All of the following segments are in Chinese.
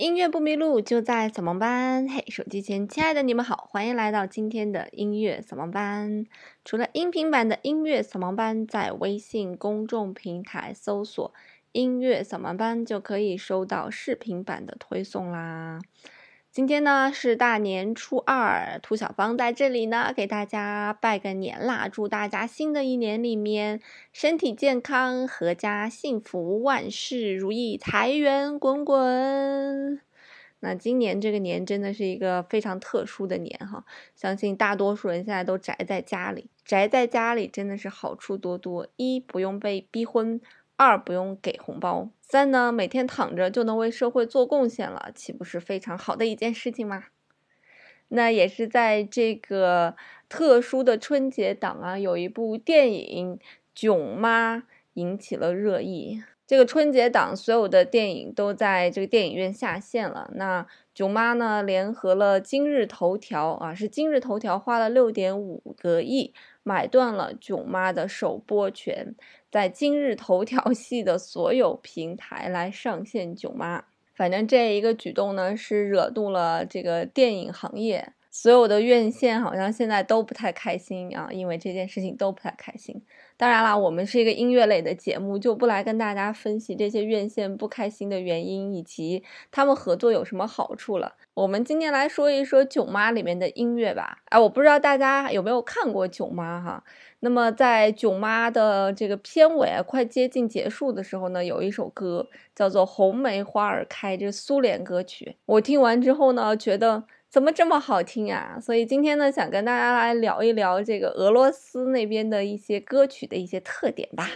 音乐不迷路，就在扫盲班。嘿，手机前亲爱的你们好，欢迎来到今天的音乐扫盲班。除了音频版的音乐扫盲班，在微信公众平台搜索“音乐扫盲班”就可以收到视频版的推送啦。今天呢是大年初二，兔小芳在这里呢给大家拜个年啦！祝大家新的一年里面身体健康，阖家幸福，万事如意，财源滚滚。那今年这个年真的是一个非常特殊的年哈，相信大多数人现在都宅在家里，宅在家里真的是好处多多，一不用被逼婚。二不用给红包，三呢每天躺着就能为社会做贡献了，岂不是非常好的一件事情吗？那也是在这个特殊的春节档啊，有一部电影《囧妈》引起了热议。这个春节档所有的电影都在这个电影院下线了。那《囧妈》呢，联合了今日头条啊，是今日头条花了六点五个亿买断了《囧妈》的首播权。在今日头条系的所有平台来上线《囧妈》，反正这一个举动呢，是惹怒了这个电影行业，所有的院线好像现在都不太开心啊，因为这件事情都不太开心。当然啦，我们是一个音乐类的节目，就不来跟大家分析这些院线不开心的原因，以及他们合作有什么好处了。我们今天来说一说《囧妈》里面的音乐吧。哎，我不知道大家有没有看过《囧妈》哈。那么在《囧妈》的这个片尾啊，快接近结束的时候呢，有一首歌叫做《红梅花儿开》，这苏联歌曲。我听完之后呢，觉得。怎么这么好听啊？所以今天呢，想跟大家来聊一聊这个俄罗斯那边的一些歌曲的一些特点吧。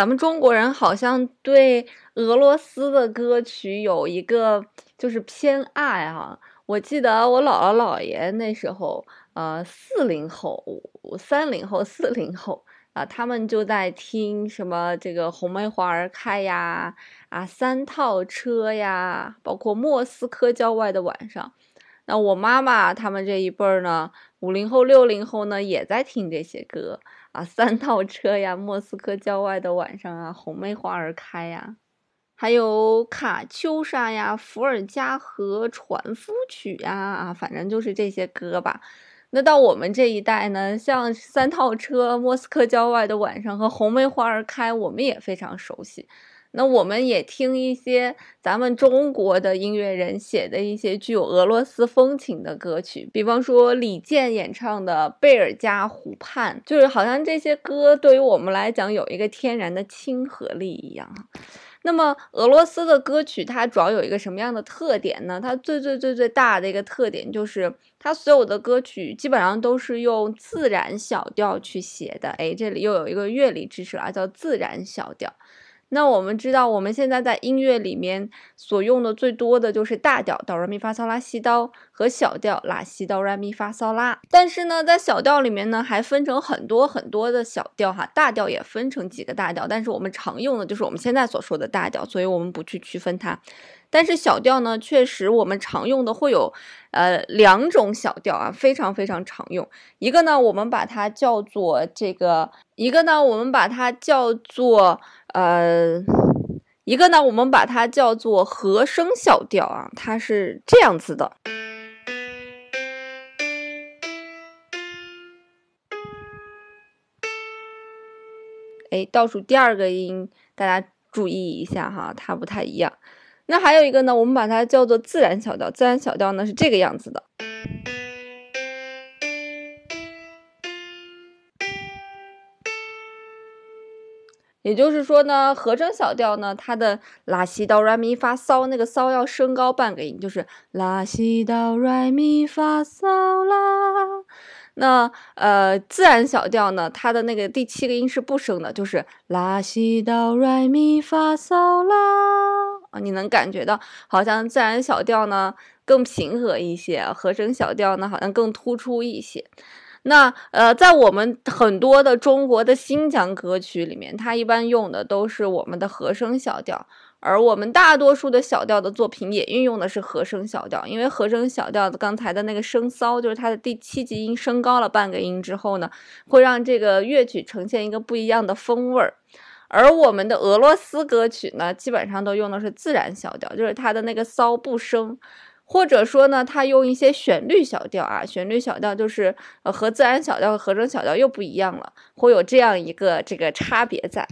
咱们中国人好像对俄罗斯的歌曲有一个就是偏爱哈。我记得我姥姥姥爷那时候，呃，四零后、三零后、四零后啊，他们就在听什么这个红梅花儿开呀，啊，三套车呀，包括莫斯科郊外的晚上。那我妈妈他们这一辈儿呢，五零后、六零后呢，也在听这些歌。啊，三套车呀，莫斯科郊外的晚上啊，红梅花儿开呀，还有卡秋莎呀，伏尔加河船夫曲呀，啊，反正就是这些歌吧。那到我们这一代呢，像三套车、莫斯科郊外的晚上和红梅花儿开，我们也非常熟悉。那我们也听一些咱们中国的音乐人写的一些具有俄罗斯风情的歌曲，比方说李健演唱的《贝尔加湖畔》，就是好像这些歌对于我们来讲有一个天然的亲和力一样。那么俄罗斯的歌曲它主要有一个什么样的特点呢？它最最最最大的一个特点就是它所有的歌曲基本上都是用自然小调去写的。哎，这里又有一个乐理知识了，叫自然小调。那我们知道，我们现在在音乐里面所用的最多的就是大调哆来咪发嗦拉西哆和小调拉西哆来咪发嗦拉。但是呢，在小调里面呢，还分成很多很多的小调哈，大调也分成几个大调，但是我们常用的就是我们现在所说的大调，所以我们不去区分它。但是小调呢，确实我们常用的会有，呃，两种小调啊，非常非常常用。一个呢，我们把它叫做这个；一个呢，我们把它叫做呃；一个呢，我们把它叫做和声小调啊，它是这样子的。哎，倒数第二个音，大家注意一下哈，它不太一样。那还有一个呢，我们把它叫做自然小调。自然小调呢是这个样子的。也就是说呢，和声小调呢，它的拉西哆来咪发嗦那个嗦要升高半个音，就是拉西哆来咪发嗦啦。那呃，自然小调呢，它的那个第七个音是不升的，就是拉西哆来咪发嗦啦啊。你能感觉到，好像自然小调呢更平和一些，和声小调呢好像更突出一些。那呃，在我们很多的中国的新疆歌曲里面，它一般用的都是我们的和声小调，而我们大多数的小调的作品也运用的是和声小调，因为和声小调的刚才的那个升骚，就是它的第七级音升高了半个音之后呢，会让这个乐曲呈现一个不一样的风味儿。而我们的俄罗斯歌曲呢，基本上都用的是自然小调，就是它的那个骚不升。或者说呢，它用一些旋律小调啊，旋律小调就是呃和自然小调和和声小调又不一样了，会有这样一个这个差别在。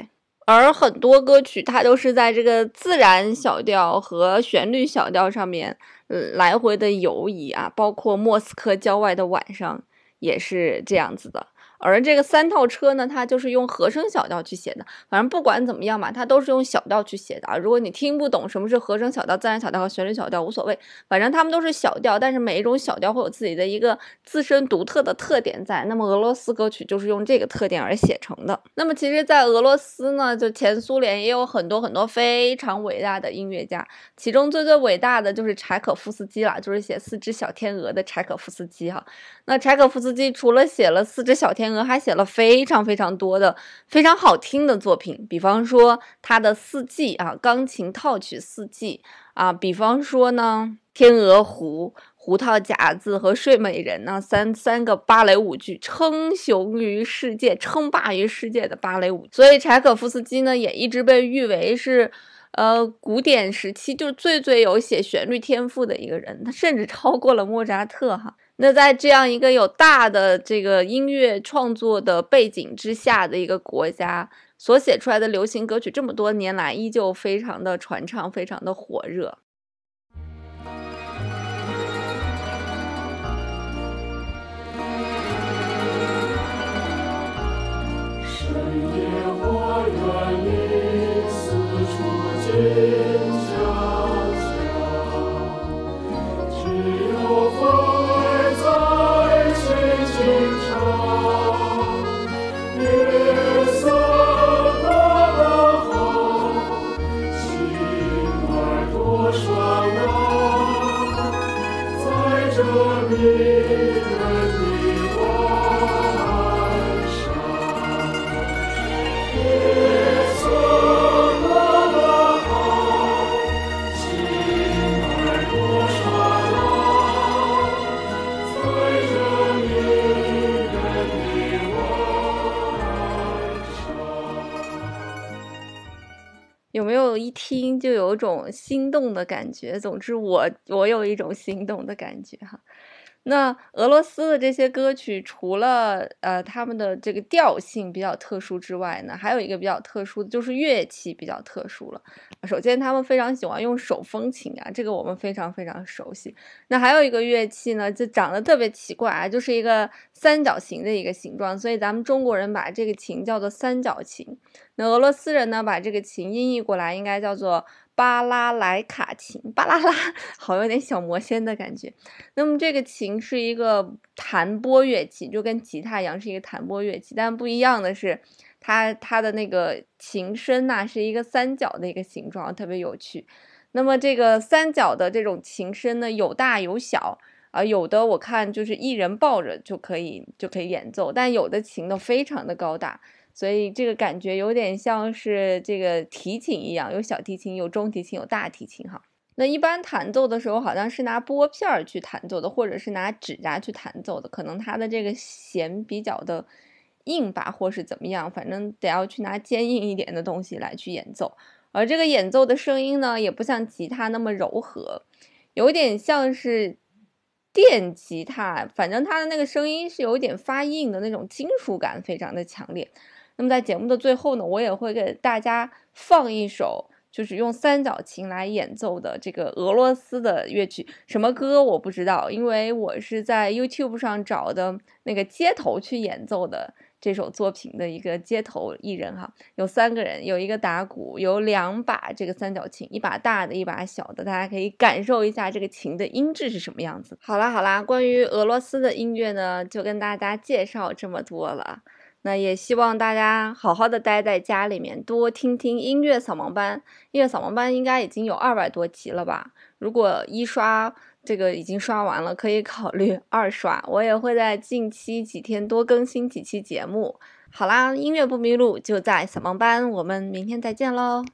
而很多歌曲它都是在这个自然小调和旋律小调上面，来回的游移啊，包括莫斯科郊外的晚上也是这样子的。而这个三套车呢，它就是用和声小调去写的。反正不管怎么样吧，它都是用小调去写的啊。如果你听不懂什么是和声小调、自然小调和旋律小调，无所谓，反正它们都是小调。但是每一种小调会有自己的一个自身独特的特点在。那么俄罗斯歌曲就是用这个特点而写成的。那么其实，在俄罗斯呢，就前苏联也有很多很多非常伟大的音乐家，其中最最伟大的就是柴可夫斯基了，就是写《四只小天鹅》的柴可夫斯基哈。那柴可夫斯基除了写了《四只小天天鹅》，还写了非常非常多的非常好听的作品，比方说他的《四季》啊，钢琴套曲《四季》啊，比方说呢，《天鹅湖》、《胡桃夹子》和《睡美人》呢，三三个芭蕾舞剧称雄于世界、称霸于世界的芭蕾舞。所以柴可夫斯基呢，也一直被誉为是，呃，古典时期就最最有写旋律天赋的一个人，他甚至超过了莫扎特哈。那在这样一个有大的这个音乐创作的背景之下的一个国家，所写出来的流行歌曲，这么多年来依旧非常的传唱，非常的火热。有没有一听就有种心动的感觉？总之，我我有一种心动的感觉哈。那俄罗斯的这些歌曲，除了呃他们的这个调性比较特殊之外呢，还有一个比较特殊的就是乐器比较特殊了。首先，他们非常喜欢用手风琴啊，这个我们非常非常熟悉。那还有一个乐器呢，就长得特别奇怪啊，就是一个三角形的一个形状，所以咱们中国人把这个琴叫做三角琴。那俄罗斯人呢，把这个琴音译过来，应该叫做。巴拉莱卡琴，巴拉拉，好有点小魔仙的感觉。那么这个琴是一个弹拨乐器，就跟吉他一样是一个弹拨乐器，但不一样的是，它它的那个琴身呐是一个三角的一个形状，特别有趣。那么这个三角的这种琴身呢，有大有小啊，有的我看就是一人抱着就可以就可以演奏，但有的琴呢非常的高大。所以这个感觉有点像是这个提琴一样，有小提琴，有中提琴，有大提琴哈。那一般弹奏的时候，好像是拿拨片儿去弹奏的，或者是拿指甲去弹奏的，可能它的这个弦比较的硬吧，或是怎么样，反正得要去拿坚硬一点的东西来去演奏。而这个演奏的声音呢，也不像吉他那么柔和，有点像是电吉他，反正它的那个声音是有点发硬的那种金属感，非常的强烈。那么在节目的最后呢，我也会给大家放一首，就是用三角琴来演奏的这个俄罗斯的乐曲，什么歌我不知道，因为我是在 YouTube 上找的那个街头去演奏的这首作品的一个街头艺人哈，有三个人，有一个打鼓，有两把这个三角琴，一把大的，一把小的，大家可以感受一下这个琴的音质是什么样子。好啦好啦，关于俄罗斯的音乐呢，就跟大家介绍这么多了。那也希望大家好好的待在家里面，多听听音乐扫盲班。音乐扫盲班应该已经有二百多集了吧？如果一刷这个已经刷完了，可以考虑 二刷。我也会在近期几天多更新几期节目。好啦，音乐不迷路，就在扫盲班。我们明天再见喽。